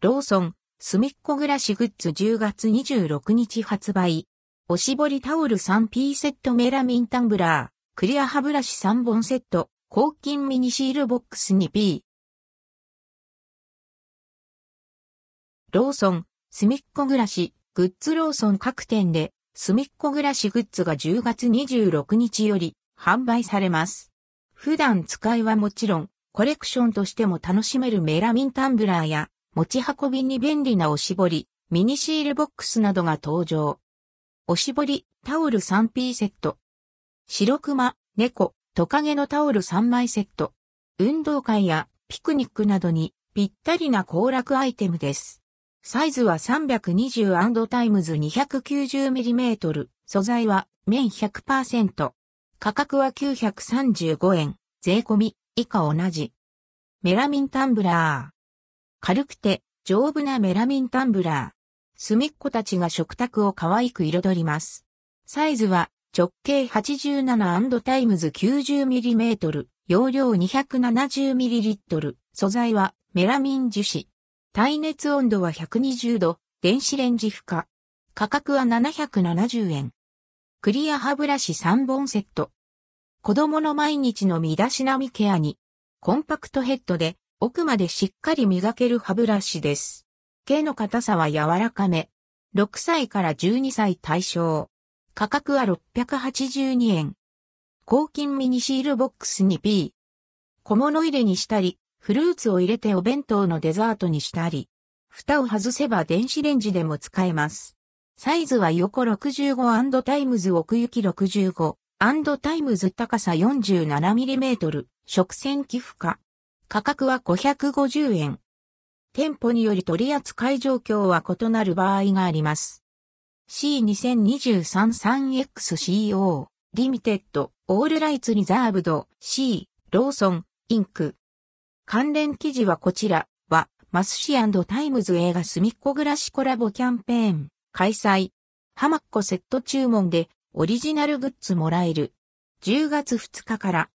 ローソン、すみっこ暮らしグッズ10月26日発売。おしぼりタオル 3P セットメラミンタンブラー、クリア歯ブラシ3本セット、抗菌ミニシールボックス 2P。ローソン、すみっこ暮らし、グッズローソン各店で、すみっこ暮らしグッズが10月26日より販売されます。普段使いはもちろん、コレクションとしても楽しめるメラミンタンブラーや、持ち運びに便利なおしぼり、ミニシールボックスなどが登場。おしぼり、タオル 3P セット。白熊、猫、トカゲのタオル3枚セット。運動会やピクニックなどにぴったりな行楽アイテムです。サイズは 320& times 290mm。素材は綿100%。価格は935円。税込み以下同じ。メラミンタンブラー。軽くて丈夫なメラミンタンブラー。隅っこたちが食卓を可愛く彩ります。サイズは直径 87& times 90mm。容量 270ml。素材はメラミン樹脂。耐熱温度は120度、電子レンジ不可。価格は770円。クリア歯ブラシ3本セット。子供の毎日の身だしなみケアに、コンパクトヘッドで奥までしっかり磨ける歯ブラシです。毛の硬さは柔らかめ。6歳から12歳対象。価格は682円。抗菌ミニシールボックスに P。小物入れにしたり、フルーツを入れてお弁当のデザートにしたり、蓋を外せば電子レンジでも使えます。サイズは横 65& times 奥行き65タイムズ高さ 47mm 食洗機負荷。価格は550円。店舗により取扱い状況は異なる場合があります。C2023-3XCO リミテッドオールライツリザーブド C ローソンインク関連記事はこちらは、マスシタイムズ映画すみっこ暮らしコラボキャンペーン、開催。ハマッコセット注文でオリジナルグッズもらえる。10月2日から